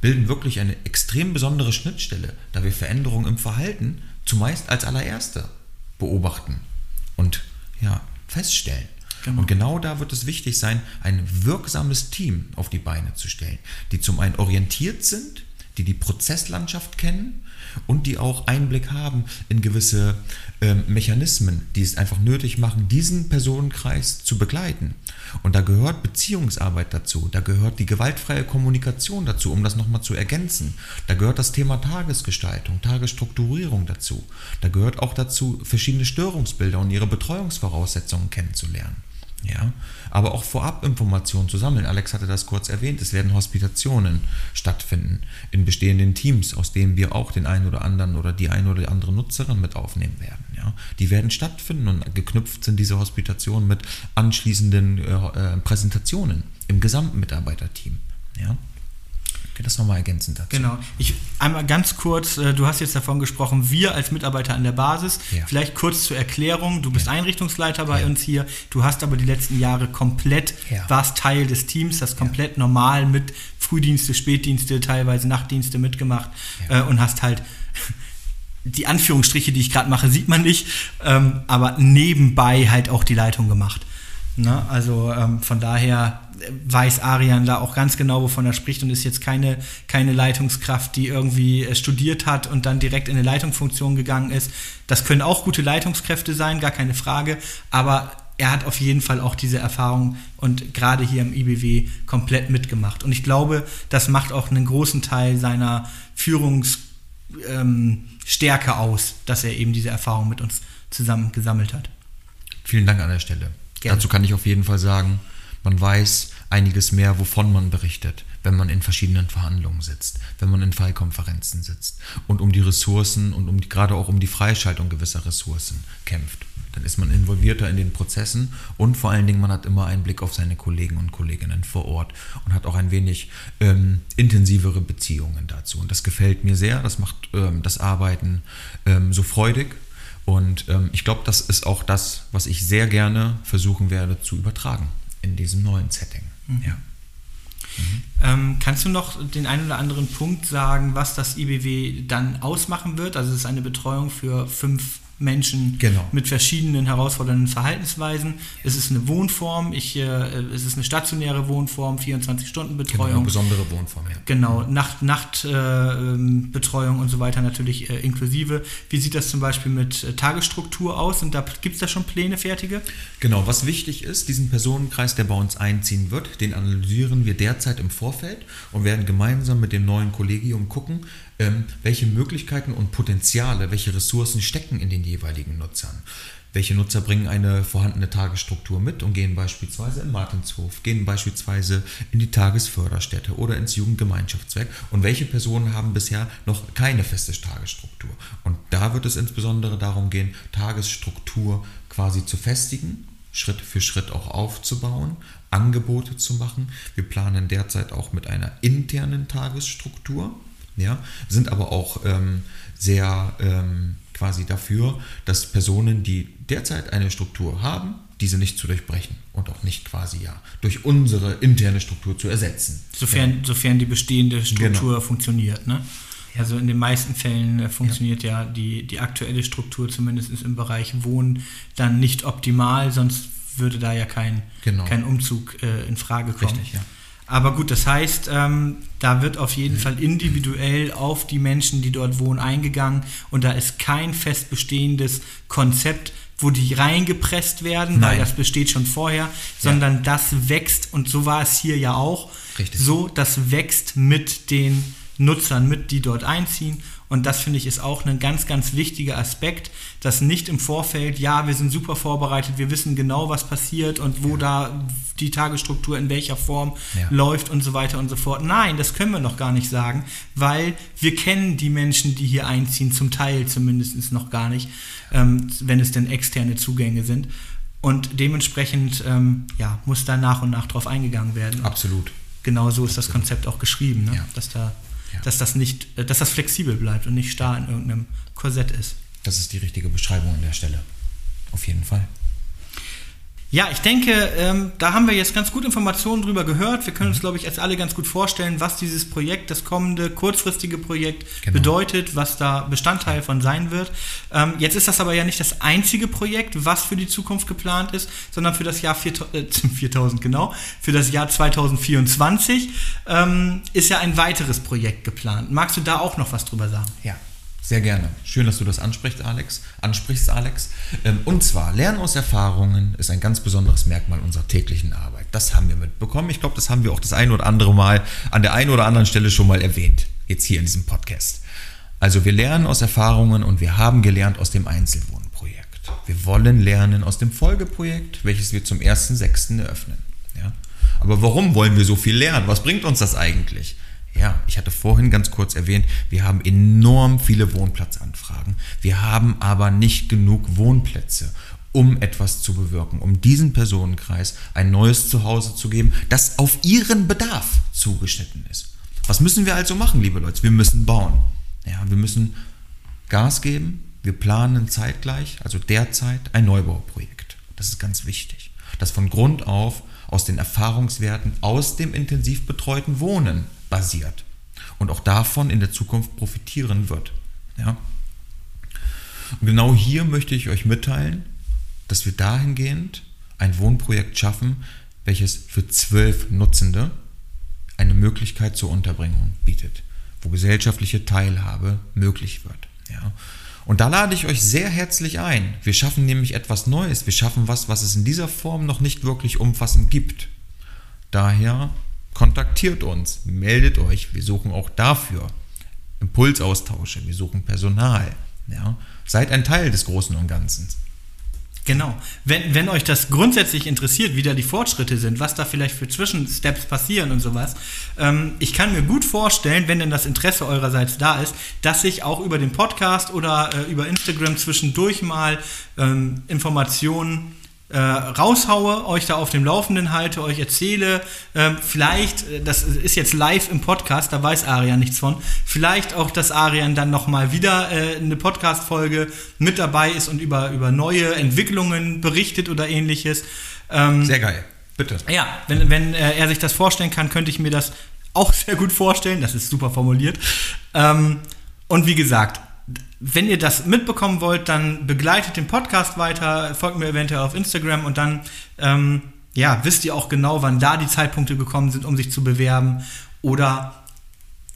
bilden wirklich eine extrem besondere Schnittstelle, da wir Veränderungen im Verhalten zumeist als allererste beobachten und ja, feststellen. Genau. Und genau da wird es wichtig sein, ein wirksames Team auf die Beine zu stellen, die zum einen orientiert sind, die die Prozesslandschaft kennen und die auch Einblick haben in gewisse äh, Mechanismen, die es einfach nötig machen, diesen Personenkreis zu begleiten. Und da gehört Beziehungsarbeit dazu, da gehört die gewaltfreie Kommunikation dazu, um das nochmal zu ergänzen. Da gehört das Thema Tagesgestaltung, Tagesstrukturierung dazu. Da gehört auch dazu, verschiedene Störungsbilder und ihre Betreuungsvoraussetzungen kennenzulernen. Ja, aber auch vorab Informationen zu sammeln. Alex hatte das kurz erwähnt. Es werden Hospitationen stattfinden in bestehenden Teams, aus denen wir auch den einen oder anderen oder die eine oder andere Nutzerin mit aufnehmen werden. Ja, die werden stattfinden und geknüpft sind diese Hospitationen mit anschließenden äh Präsentationen im gesamten Mitarbeiterteam. Ja das nochmal ergänzend dazu. Genau. Ich einmal ganz kurz, äh, du hast jetzt davon gesprochen, wir als Mitarbeiter an der Basis. Ja. Vielleicht kurz zur Erklärung. Du bist ja. Einrichtungsleiter bei ja. uns hier. Du hast aber die letzten Jahre komplett, warst Teil des Teams, das komplett normal mit Frühdienste, Spätdienste, teilweise Nachtdienste mitgemacht äh, und hast halt die Anführungsstriche, die ich gerade mache, sieht man nicht, ähm, aber nebenbei halt auch die Leitung gemacht. Ne? Also ähm, von daher weiß Arian da auch ganz genau, wovon er spricht und ist jetzt keine, keine Leitungskraft, die irgendwie äh, studiert hat und dann direkt in eine Leitungsfunktion gegangen ist. Das können auch gute Leitungskräfte sein, gar keine Frage, aber er hat auf jeden Fall auch diese Erfahrung und gerade hier im IBW komplett mitgemacht. Und ich glaube, das macht auch einen großen Teil seiner Führungsstärke ähm, aus, dass er eben diese Erfahrung mit uns zusammen gesammelt hat. Vielen Dank an der Stelle. Gerne. Dazu kann ich auf jeden Fall sagen, man weiß einiges mehr, wovon man berichtet, wenn man in verschiedenen Verhandlungen sitzt, wenn man in Fallkonferenzen sitzt und um die Ressourcen und um die, gerade auch um die Freischaltung gewisser Ressourcen kämpft. Dann ist man involvierter in den Prozessen und vor allen Dingen man hat immer einen Blick auf seine Kollegen und Kolleginnen vor Ort und hat auch ein wenig ähm, intensivere Beziehungen dazu. Und das gefällt mir sehr, das macht ähm, das Arbeiten ähm, so freudig und ähm, ich glaube, das ist auch das, was ich sehr gerne versuchen werde zu übertragen in diesem neuen Setting. Mhm. Ja. Mhm. Ähm, kannst du noch den einen oder anderen Punkt sagen, was das IBW dann ausmachen wird? Also es ist eine Betreuung für fünf Menschen genau. mit verschiedenen herausfordernden Verhaltensweisen. Es ist eine Wohnform, ich, äh, es ist eine stationäre Wohnform, 24-Stunden-Betreuung. Genau, eine besondere Wohnform, ja. Genau, Nacht, Nachtbetreuung äh, und so weiter natürlich äh, inklusive. Wie sieht das zum Beispiel mit äh, Tagesstruktur aus? Und da gibt es da schon Pläne fertige? Genau, was wichtig ist, diesen Personenkreis, der bei uns einziehen wird, den analysieren wir derzeit im Vorfeld und werden gemeinsam mit dem neuen Kollegium gucken, ähm, welche Möglichkeiten und Potenziale, welche Ressourcen stecken in den jeweiligen Nutzern. Welche Nutzer bringen eine vorhandene Tagesstruktur mit und gehen beispielsweise in Martinshof, gehen beispielsweise in die Tagesförderstätte oder ins Jugendgemeinschaftswerk und welche Personen haben bisher noch keine feste Tagesstruktur. Und da wird es insbesondere darum gehen, Tagesstruktur quasi zu festigen, Schritt für Schritt auch aufzubauen, Angebote zu machen. Wir planen derzeit auch mit einer internen Tagesstruktur ja, sind aber auch ähm, sehr ähm, quasi dafür, dass Personen, die derzeit eine Struktur haben, diese nicht zu durchbrechen und auch nicht quasi ja durch unsere interne Struktur zu ersetzen. Sofern, ja. sofern die bestehende Struktur genau. funktioniert, ne? Also in den meisten Fällen äh, funktioniert ja, ja die, die aktuelle Struktur zumindest im Bereich Wohnen dann nicht optimal, sonst würde da ja kein, genau. kein Umzug äh, in Frage kommen. Richtig, ja. Aber gut, das heißt, ähm, da wird auf jeden Fall individuell auf die Menschen, die dort wohnen, eingegangen und da ist kein fest bestehendes Konzept, wo die reingepresst werden, Nein. weil das besteht schon vorher, sondern das wächst und so war es hier ja auch. Richtig. So, das wächst mit den Nutzern mit, die dort einziehen. Und das finde ich ist auch ein ganz, ganz wichtiger Aspekt, dass nicht im Vorfeld, ja, wir sind super vorbereitet, wir wissen genau, was passiert und wo da die Tagesstruktur in welcher Form Ja. läuft und so weiter und so fort. Nein, das können wir noch gar nicht sagen, weil wir kennen die Menschen, die hier einziehen, zum Teil zumindest noch gar nicht, ähm, wenn es denn externe Zugänge sind. Und dementsprechend ähm, ja, muss da nach und nach drauf eingegangen werden. Absolut. Genau so ist das Konzept auch geschrieben, ne? Ja. dass, da, Ja. Dass das nicht, äh, dass das flexibel bleibt und nicht starr in irgendeinem Korsett ist. Das ist die richtige Beschreibung an der Stelle. Auf jeden Fall. Ja, ich denke, ähm, da haben wir jetzt ganz gut Informationen drüber gehört. Wir können uns, glaube ich, jetzt alle ganz gut vorstellen, was dieses Projekt, das kommende kurzfristige Projekt Genau. bedeutet, was da Bestandteil von sein wird. Ähm, jetzt ist das aber ja nicht das einzige Projekt, was für die Zukunft geplant ist, sondern für das Jahr 4000, äh, 4000 genau, für das Jahr 2024 ähm, ist ja ein weiteres Projekt geplant. Magst du da auch noch was drüber sagen? Ja, sehr gerne. Schön, dass du das ansprichst, Alex. Ansprichst, Alex. Ähm, Und zwar, Lernen aus Erfahrungen ist ein ganz besonderes Merkmal unserer täglichen Arbeit. Das haben wir mitbekommen. Ich glaube, das haben wir auch das ein oder andere Mal an der einen oder anderen Stelle schon mal erwähnt. Jetzt hier in diesem Podcast. Also wir lernen aus Erfahrungen und wir haben gelernt aus dem Einzelwohnprojekt. Wir wollen lernen aus dem Folgeprojekt, welches wir zum 1.6. eröffnen. Ja? Aber warum wollen wir so viel lernen? Was bringt uns das eigentlich? Ja, ich hatte vorhin ganz kurz erwähnt, wir haben enorm viele Wohnplatzanfragen. Wir haben aber nicht genug Wohnplätze, um etwas zu bewirken, um diesen Personenkreis ein neues Zuhause zu geben, das auf ihren Bedarf zugeschnitten ist. Was müssen wir also machen, liebe Leute? Wir müssen bauen. Ja, wir müssen Gas geben. Wir planen zeitgleich, also derzeit, ein Neubauprojekt. Das ist ganz wichtig. Das von Grund auf aus den Erfahrungswerten aus dem intensiv betreuten Wohnen basiert und auch davon in der Zukunft profitieren wird. Ja? Und genau hier möchte ich euch mitteilen, dass wir dahingehend ein Wohnprojekt schaffen, welches für zwölf Nutzende eine Möglichkeit zur Unterbringung bietet, wo gesellschaftliche Teilhabe möglich wird. Ja. Und da lade ich euch sehr herzlich ein. Wir schaffen nämlich etwas Neues. Wir schaffen was, was es in dieser Form noch nicht wirklich umfassend gibt. Daher kontaktiert uns, meldet euch. Wir suchen auch dafür Impulsaustausche, wir suchen Personal. Ja. Seid ein Teil des Großen und Ganzen. Genau. Wenn, wenn euch das grundsätzlich interessiert, wie da die Fortschritte sind, was da vielleicht für Zwischensteps passieren und sowas, ähm, ich kann mir gut vorstellen, wenn denn das Interesse eurerseits da ist, dass ich auch über den Podcast oder äh, über Instagram zwischendurch mal ähm, Informationen äh, raushaue, euch da auf dem Laufenden halte, euch erzähle, ähm, vielleicht, äh, das ist jetzt live im Podcast, da weiß Arian nichts von, vielleicht auch, dass Arian dann nochmal wieder äh, eine Podcast-Folge mit dabei ist und über, über neue Entwicklungen berichtet oder ähnliches. Ähm, Sehr geil. Bitte. ja, wenn, wenn äh, er sich das vorstellen kann, könnte ich mir das auch sehr gut vorstellen. Das ist super formuliert. Ähm, und wie gesagt, wenn ihr das mitbekommen wollt, dann begleitet den Podcast weiter, folgt mir eventuell auf Instagram und dann ähm, ja, wisst ihr auch genau, wann da die Zeitpunkte gekommen sind, um sich zu bewerben. Oder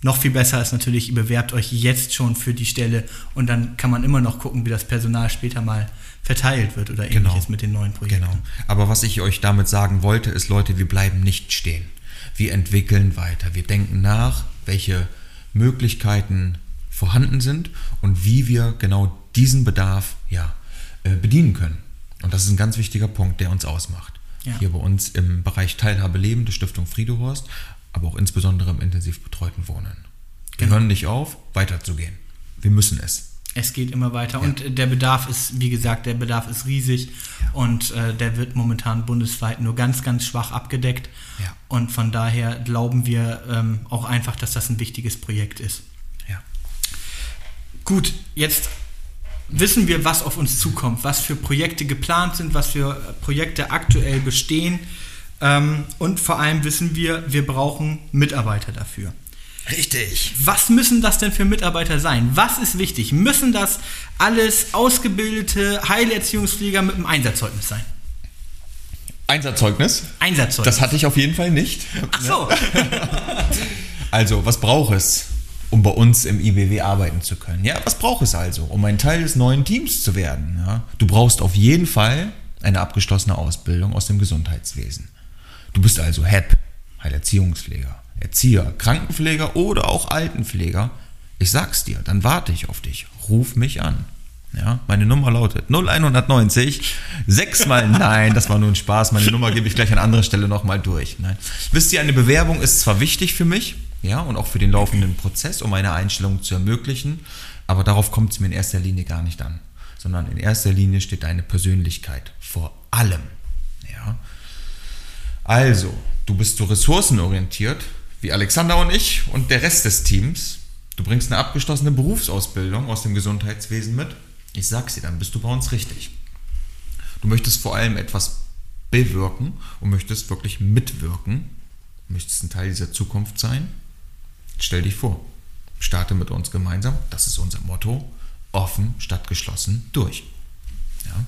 noch viel besser ist natürlich, ihr bewerbt euch jetzt schon für die Stelle und dann kann man immer noch gucken, wie das Personal später mal verteilt wird oder Genau. ähnliches mit den neuen Projekten. Genau. Aber was ich euch damit sagen wollte, ist, Leute, wir bleiben nicht stehen. Wir entwickeln weiter. Wir denken nach, welche Möglichkeiten vorhanden sind und wie wir genau diesen Bedarf ja, äh, bedienen können. Und das ist ein ganz wichtiger Punkt, der uns ausmacht. Ja. Hier bei uns im Bereich Teilhabe Leben der Stiftung Friedehorst, aber auch insbesondere im intensiv betreuten Wohnen. Wir Genau. hören nicht auf, weiterzugehen. Wir müssen es. Es geht immer weiter Ja. und äh, der Bedarf ist, wie gesagt, der Bedarf ist riesig Ja. und äh, der wird momentan bundesweit nur ganz, ganz schwach abgedeckt. Und von daher glauben wir ähm, auch einfach, dass das ein wichtiges Projekt ist. Gut, jetzt wissen wir, was auf uns zukommt, was für Projekte geplant sind, was für äh, Projekte aktuell bestehen. Ähm, und vor allem wissen wir, wir brauchen Mitarbeiter dafür. Richtig. Was müssen das denn für Mitarbeiter sein? Was ist wichtig? Müssen das alles ausgebildete Heilerziehungspfleger mit einem Einsatzzeugnis sein? Einsatzzeugnis. Einsatzzeugnis. Das hatte ich auf jeden Fall nicht. Ach so. Also, was braucht es, um bei uns im IBW arbeiten zu können? Ja, was braucht es also, um ein Teil des neuen Teams zu werden? Ja, du brauchst auf jeden Fall eine abgeschlossene Ausbildung aus dem Gesundheitswesen. Du bist also HEP, Heilerziehungspfleger, Erzieher, Krankenpfleger oder auch Altenpfleger. Ich sag's dir, dann warte ich auf dich. Ruf mich an. Ja, meine Nummer lautet 0190 6 mal nein, das war nur ein Spaß. Meine Nummer gebe ich gleich an anderer Stelle nochmal durch. Nein. Wisst ihr, eine Bewerbung ist zwar wichtig für mich, ja, und auch für den laufenden Prozess, um eine Einstellung zu ermöglichen, aber darauf kommt es mir in erster Linie gar nicht an, sondern in erster Linie steht deine Persönlichkeit vor allem. Ja. Also, du bist so ressourcenorientiert, wie Alexander und ich und der Rest des Teams. Du bringst eine abgeschlossene Berufsausbildung aus dem Gesundheitswesen mit ich sag's dir, dann bist du bei uns richtig. Du möchtest vor allem etwas bewirken und möchtest wirklich mitwirken, möchtest ein Teil dieser Zukunft sein. Stell dich vor, starte mit uns gemeinsam, das ist unser Motto, offen statt geschlossen durch. Ja.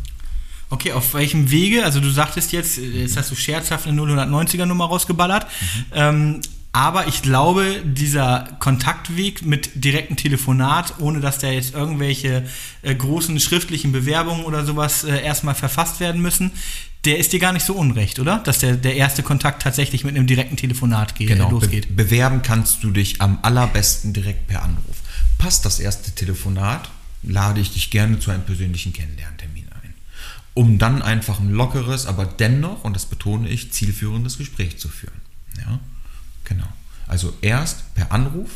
Okay, auf welchem Wege? Also du sagtest jetzt, jetzt hast du scherzhaft eine 090er Nummer rausgeballert. Mhm. Ähm, aber ich glaube, dieser Kontaktweg mit direktem Telefonat, ohne dass da jetzt irgendwelche äh, großen schriftlichen Bewerbungen oder sowas äh, erstmal verfasst werden müssen, der ist dir gar nicht so unrecht, oder? Dass der, der erste Kontakt tatsächlich mit einem direkten Telefonat geht, genau, losgeht. Be bewerben kannst du dich am allerbesten direkt per Anruf. Passt das erste Telefonat, lade ich dich gerne zu einem persönlichen Kennenlerntermin ein. Um dann einfach ein lockeres, aber dennoch, und das betone ich, zielführendes Gespräch zu führen. Ja? Genau. Also erst per Anruf,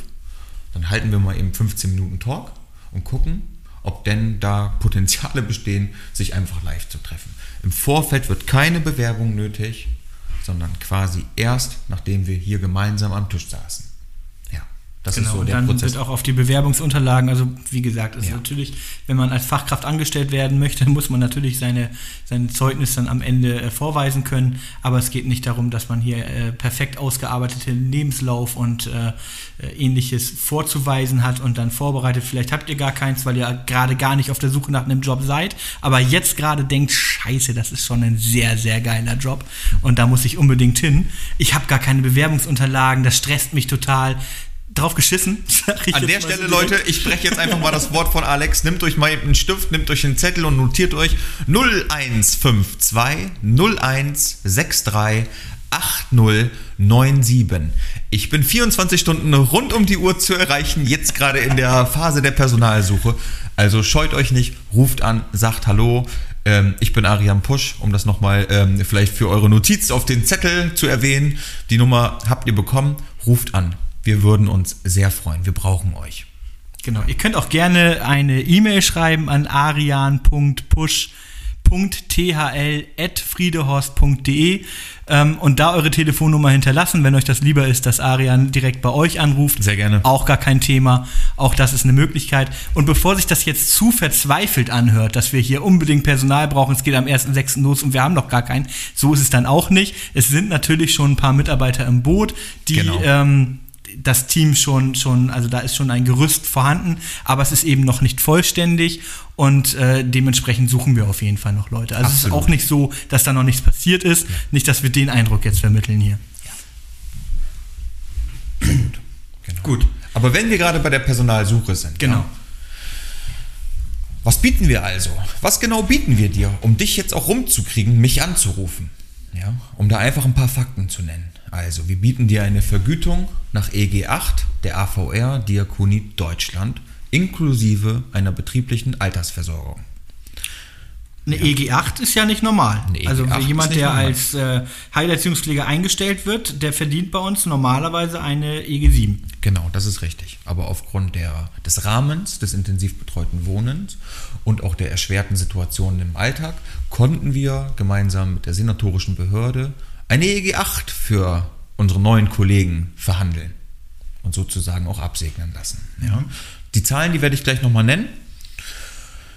dann halten wir mal eben 15 Minuten Talk und gucken, ob denn da Potenziale bestehen, sich einfach live zu treffen. Im Vorfeld wird keine Bewerbung nötig, sondern quasi erst, nachdem wir hier gemeinsam am Tisch saßen. Das genau, ist so der dann Prozess. wird auch auf die Bewerbungsunterlagen, also wie gesagt, ist ja. natürlich, wenn man als Fachkraft angestellt werden möchte, muss man natürlich seine, sein Zeugnis dann am Ende äh, vorweisen können. Aber es geht nicht darum, dass man hier äh, perfekt ausgearbeiteten Lebenslauf und äh, äh, ähnliches vorzuweisen hat und dann vorbereitet. Vielleicht habt ihr gar keins, weil ihr gerade gar nicht auf der Suche nach einem Job seid, aber jetzt gerade denkt, scheiße, das ist schon ein sehr, sehr geiler Job und da muss ich unbedingt hin. Ich habe gar keine Bewerbungsunterlagen, das stresst mich total drauf geschissen. An der Stelle, so Leute, ich spreche jetzt einfach mal das Wort von Alex. Nehmt euch mal einen Stift, nehmt euch einen Zettel und notiert euch 0152 0163 8097. Ich bin 24 Stunden rund um die Uhr zu erreichen, jetzt gerade in der Phase der Personalsuche. Also scheut euch nicht, ruft an, sagt Hallo. Ähm, ich bin Arian Pusch, um das nochmal ähm, vielleicht für eure Notiz auf den Zettel zu erwähnen. Die Nummer habt ihr bekommen, ruft an. Wir würden uns sehr freuen. Wir brauchen euch. Genau. Ihr könnt auch gerne eine E-Mail schreiben an arian.push.thl.friedehorst.de ähm, und da eure Telefonnummer hinterlassen, wenn euch das lieber ist, dass Arian direkt bei euch anruft. Sehr gerne. Auch gar kein Thema. Auch das ist eine Möglichkeit. Und bevor sich das jetzt zu verzweifelt anhört, dass wir hier unbedingt Personal brauchen, es geht am 1.6. los und wir haben noch gar keinen, so ist es dann auch nicht. Es sind natürlich schon ein paar Mitarbeiter im Boot, die genau. ähm, das Team schon, schon, also da ist schon ein Gerüst vorhanden, aber es ist eben noch nicht vollständig und äh, dementsprechend suchen wir auf jeden Fall noch Leute. Also Absolut. es ist auch nicht so, dass da noch nichts passiert ist. Ja. Nicht, dass wir den Eindruck jetzt vermitteln hier. Ja. Gut. Genau. Gut. Aber wenn wir gerade bei der Personalsuche sind. Genau. Ja, was bieten wir also? Was genau bieten wir dir, um dich jetzt auch rumzukriegen, mich anzurufen? Ja, um da einfach ein paar Fakten zu nennen. Also, wir bieten dir eine Vergütung nach EG 8 der AVR Diakonie Deutschland inklusive einer betrieblichen Altersversorgung. Eine ja. EG 8 ist ja nicht normal. E also jemand, der normal. als äh, Heilerziehungspfleger eingestellt wird, der verdient bei uns normalerweise eine EG 7. Genau, das ist richtig. Aber aufgrund der, des Rahmens des intensiv betreuten Wohnens und auch der erschwerten Situationen im Alltag konnten wir gemeinsam mit der senatorischen Behörde eine EG 8 für unsere neuen Kollegen verhandeln und sozusagen auch absegnen lassen. Ja. Die Zahlen, die werde ich gleich nochmal nennen.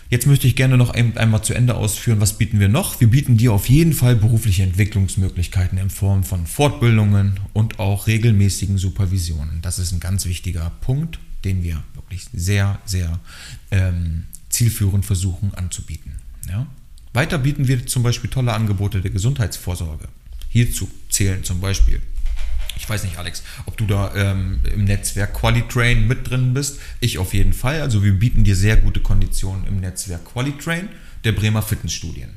Jetzt möchte ich gerne noch einmal zu Ende ausführen, was bieten wir noch? Wir bieten dir auf jeden Fall berufliche Entwicklungsmöglichkeiten in Form von Fortbildungen und auch regelmäßigen Supervisionen. Das ist ein ganz wichtiger Punkt, den wir wirklich sehr, sehr ähm, zielführend versuchen anzubieten. Ja? Weiter bieten wir zum Beispiel tolle Angebote der Gesundheitsvorsorge. Hierzu zählen zum Beispiel ich weiß nicht, Alex, ob du da ähm, im Netzwerk Qualitrain mit drin bist. Ich auf jeden Fall. Also wir bieten dir sehr gute Konditionen im Netzwerk Qualitrain der Bremer Fitnessstudien.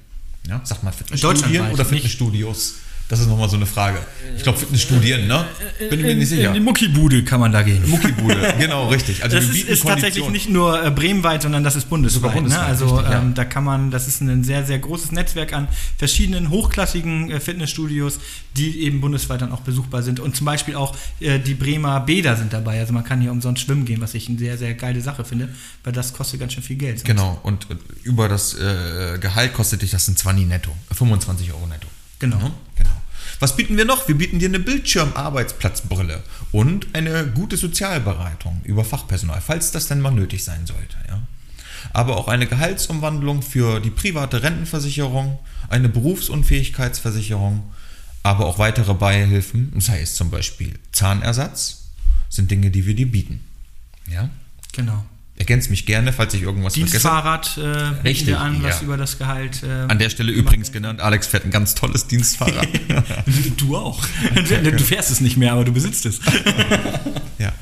Ja, sag mal Fitnessstudien oder Fitnessstudios? Das ist nochmal so eine Frage. Ich glaube, Fitnessstudien, ne? Bin mir nicht sicher. In die Muckibude kann man da gehen. Muckibude, genau, richtig. Also das ist, ist tatsächlich nicht nur äh, bremenweit, sondern das ist bundesweit. Ne? bundesweit ne? Also richtig, ähm, da kann man, das ist ein sehr, sehr großes Netzwerk an verschiedenen hochklassigen äh, Fitnessstudios, die eben bundesweit dann auch besuchbar sind. Und zum Beispiel auch äh, die Bremer Bäder sind dabei. Also man kann hier umsonst schwimmen gehen, was ich eine sehr, sehr geile Sache finde, weil das kostet ganz schön viel Geld. Sonst. Genau, und über das äh, Gehalt kostet dich das ein 20 netto, 25 Euro netto. Genau. Mhm, genau. Was bieten wir noch? Wir bieten dir eine Bildschirmarbeitsplatzbrille und eine gute Sozialberatung über Fachpersonal, falls das denn mal nötig sein sollte. Ja. Aber auch eine Gehaltsumwandlung für die private Rentenversicherung, eine Berufsunfähigkeitsversicherung, aber auch weitere Beihilfen, sei es zum Beispiel Zahnersatz, sind Dinge, die wir dir bieten. Ja? Genau. Ergänzt mich gerne, falls ich irgendwas Dienstfahrrad vergesse. Dienstfahrrad äh, Richtig, an, was ja. über das Gehalt. Äh, An der Stelle übrigens genannt, Alex fährt ein ganz tolles Dienstfahrrad. du auch. du fährst es nicht mehr, aber du besitzt es. ja.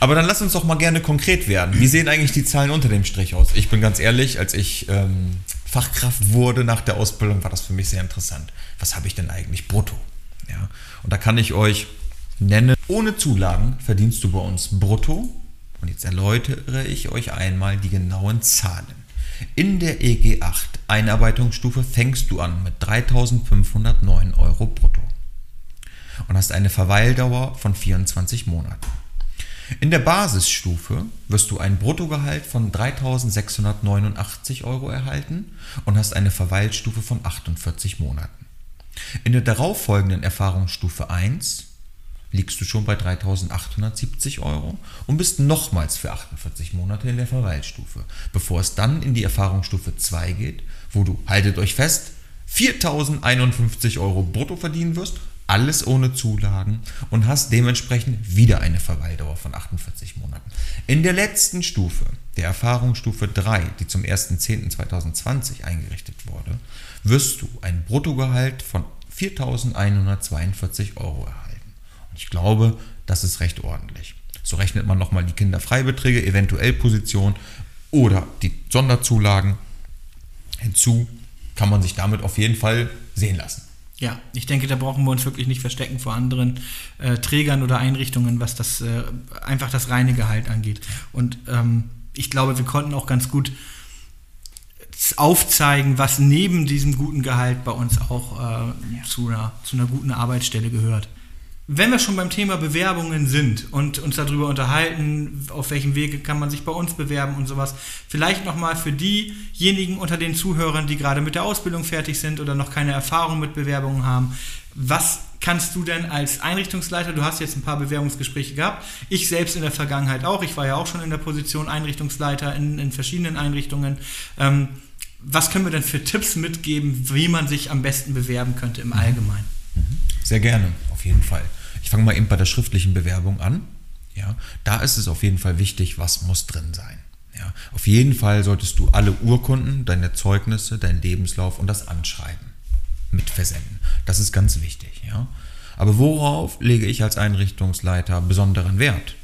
Aber dann lass uns doch mal gerne konkret werden. Wie sehen eigentlich die Zahlen unter dem Strich aus? Ich bin ganz ehrlich, als ich ähm, Fachkraft wurde nach der Ausbildung, war das für mich sehr interessant. Was habe ich denn eigentlich brutto? Ja. Und da kann ich euch nennen, ohne Zulagen verdienst du bei uns brutto und jetzt erläutere ich euch einmal die genauen Zahlen. In der EG 8 Einarbeitungsstufe fängst du an mit 3.509 Euro brutto und hast eine Verweildauer von 24 Monaten. In der Basisstufe wirst du ein Bruttogehalt von 3.689 Euro erhalten und hast eine Verweilstufe von 48 Monaten. In der darauffolgenden Erfahrungsstufe 1 liegst du schon bei 3.870 Euro und bist nochmals für 48 Monate in der Verweilstufe, bevor es dann in die Erfahrungsstufe 2 geht, wo du, haltet euch fest, 4.051 Euro brutto verdienen wirst, alles ohne Zulagen und hast dementsprechend wieder eine Verweildauer von 48 Monaten. In der letzten Stufe, der Erfahrungsstufe 3, die zum 1.10.2020 eingerichtet wurde, wirst du ein Bruttogehalt von 4.142 Euro erhalten. Ich glaube, das ist recht ordentlich. So rechnet man nochmal die Kinderfreibeträge, eventuell Position oder die Sonderzulagen hinzu, kann man sich damit auf jeden Fall sehen lassen. Ja, ich denke, da brauchen wir uns wirklich nicht verstecken vor anderen äh, Trägern oder Einrichtungen, was das äh, einfach das reine Gehalt angeht. Und ähm, ich glaube, wir konnten auch ganz gut aufzeigen, was neben diesem guten Gehalt bei uns auch äh, ja. zu, einer, zu einer guten Arbeitsstelle gehört. Wenn wir schon beim Thema Bewerbungen sind und uns darüber unterhalten, auf welchem Wege kann man sich bei uns bewerben und sowas, vielleicht nochmal für diejenigen unter den Zuhörern, die gerade mit der Ausbildung fertig sind oder noch keine Erfahrung mit Bewerbungen haben, was kannst du denn als Einrichtungsleiter, du hast jetzt ein paar Bewerbungsgespräche gehabt, ich selbst in der Vergangenheit auch, ich war ja auch schon in der Position Einrichtungsleiter in, in verschiedenen Einrichtungen, ähm, was können wir denn für Tipps mitgeben, wie man sich am besten bewerben könnte im Allgemeinen? Sehr gerne, auf jeden Fall. Ich fange mal eben bei der schriftlichen Bewerbung an. Ja, da ist es auf jeden Fall wichtig, was muss drin sein. Ja, auf jeden Fall solltest du alle Urkunden, deine Zeugnisse, deinen Lebenslauf und das Anschreiben mit versenden. Das ist ganz wichtig. Ja. Aber worauf lege ich als Einrichtungsleiter besonderen Wert?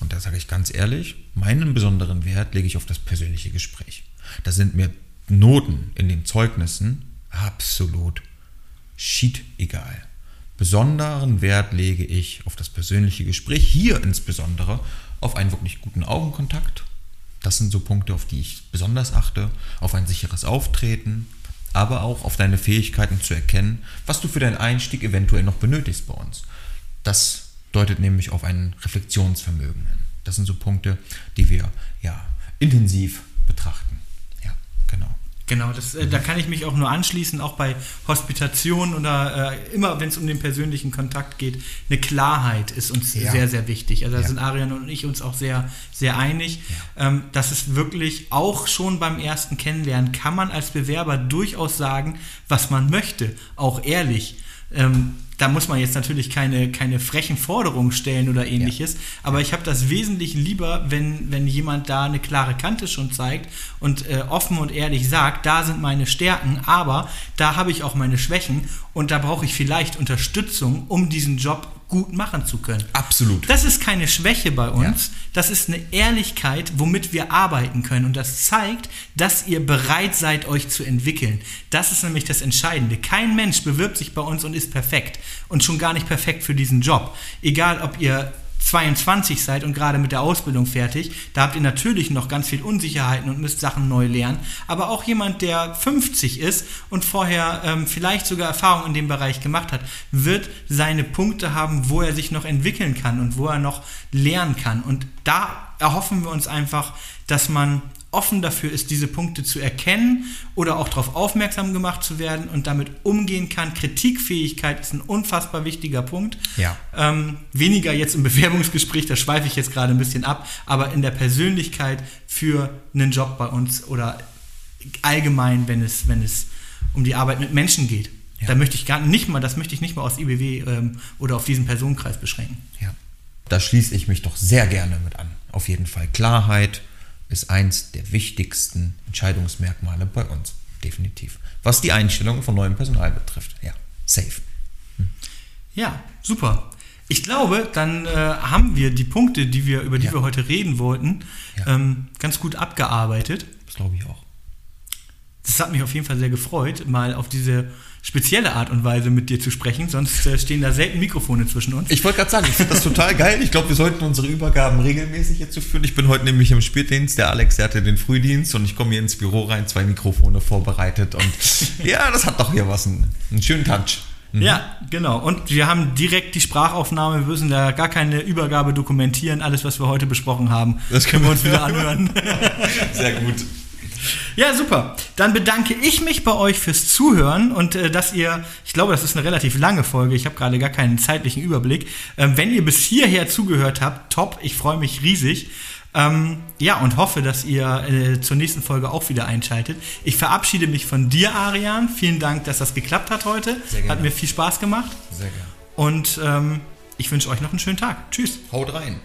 Und da sage ich ganz ehrlich, meinen besonderen Wert lege ich auf das persönliche Gespräch. Da sind mir Noten in den Zeugnissen absolut schied egal. Besonderen Wert lege ich auf das persönliche Gespräch, hier insbesondere auf einen wirklich guten Augenkontakt. Das sind so Punkte, auf die ich besonders achte, auf ein sicheres Auftreten, aber auch auf deine Fähigkeiten zu erkennen, was du für deinen Einstieg eventuell noch benötigst bei uns. Das deutet nämlich auf ein Reflexionsvermögen hin. Das sind so Punkte, die wir ja intensiv betrachten. Genau. Genau, das, äh, da kann ich mich auch nur anschließen, auch bei Hospitation oder äh, immer, wenn es um den persönlichen Kontakt geht. Eine Klarheit ist uns ja. sehr, sehr wichtig. Also da ja. sind Arian und ich uns auch sehr, sehr einig. Ja. Ähm, dass es wirklich auch schon beim ersten Kennenlernen kann man als Bewerber durchaus sagen, was man möchte, auch ehrlich. Ähm, da muss man jetzt natürlich keine, keine frechen Forderungen stellen oder ähnliches, ja. aber ich habe das wesentlich lieber, wenn, wenn jemand da eine klare Kante schon zeigt und äh, offen und ehrlich sagt, da sind meine Stärken, aber da habe ich auch meine Schwächen und da brauche ich vielleicht Unterstützung, um diesen Job gut machen zu können. Absolut. Das ist keine Schwäche bei uns, ja. das ist eine Ehrlichkeit, womit wir arbeiten können und das zeigt, dass ihr bereit seid, euch zu entwickeln. Das ist nämlich das Entscheidende. Kein Mensch bewirbt sich bei uns und ist perfekt und schon gar nicht perfekt für diesen Job. Egal, ob ihr 22 seid und gerade mit der Ausbildung fertig, da habt ihr natürlich noch ganz viel Unsicherheiten und müsst Sachen neu lernen. Aber auch jemand, der 50 ist und vorher ähm, vielleicht sogar Erfahrung in dem Bereich gemacht hat, wird seine Punkte haben, wo er sich noch entwickeln kann und wo er noch lernen kann. Und da erhoffen wir uns einfach, dass man offen dafür ist, diese Punkte zu erkennen oder auch darauf aufmerksam gemacht zu werden und damit umgehen kann. Kritikfähigkeit ist ein unfassbar wichtiger Punkt. Ja. Ähm, weniger jetzt im Bewerbungsgespräch, da schweife ich jetzt gerade ein bisschen ab, aber in der Persönlichkeit für einen Job bei uns oder allgemein, wenn es, wenn es um die Arbeit mit Menschen geht. Ja. Da möchte ich gar nicht mal, das möchte ich nicht mal aus IBW ähm, oder auf diesen Personenkreis beschränken. Ja. Da schließe ich mich doch sehr gerne mit an. Auf jeden Fall Klarheit, ist eins der wichtigsten Entscheidungsmerkmale bei uns. Definitiv. Was die Einstellung von neuem Personal betrifft. Ja, safe. Hm. Ja, super. Ich glaube, dann äh, haben wir die Punkte, die wir, über die ja. wir heute reden wollten, ja. ähm, ganz gut abgearbeitet. Das glaube ich auch. Das hat mich auf jeden Fall sehr gefreut, mal auf diese spezielle Art und Weise mit dir zu sprechen, sonst äh, stehen da selten Mikrofone zwischen uns. Ich wollte gerade sagen, ich finde das total geil. Ich glaube, wir sollten unsere Übergaben regelmäßig jetzt führen. Ich bin heute nämlich im Spätdienst, der Alex, der hatte den Frühdienst und ich komme hier ins Büro rein, zwei Mikrofone vorbereitet und ja, das hat doch hier was, einen, einen schönen Touch. Mhm. Ja, genau. Und wir haben direkt die Sprachaufnahme. Wir müssen da gar keine Übergabe dokumentieren. Alles, was wir heute besprochen haben, das können wir uns wieder anhören. Sehr gut. Ja, super. Dann bedanke ich mich bei euch fürs Zuhören und äh, dass ihr, ich glaube, das ist eine relativ lange Folge, ich habe gerade gar keinen zeitlichen Überblick. Ähm, wenn ihr bis hierher zugehört habt, top, ich freue mich riesig. Ähm, ja, und hoffe, dass ihr äh, zur nächsten Folge auch wieder einschaltet. Ich verabschiede mich von dir, Arian. Vielen Dank, dass das geklappt hat heute. Sehr gerne. Hat mir viel Spaß gemacht. Sehr gerne. Und ähm, ich wünsche euch noch einen schönen Tag. Tschüss. Haut rein.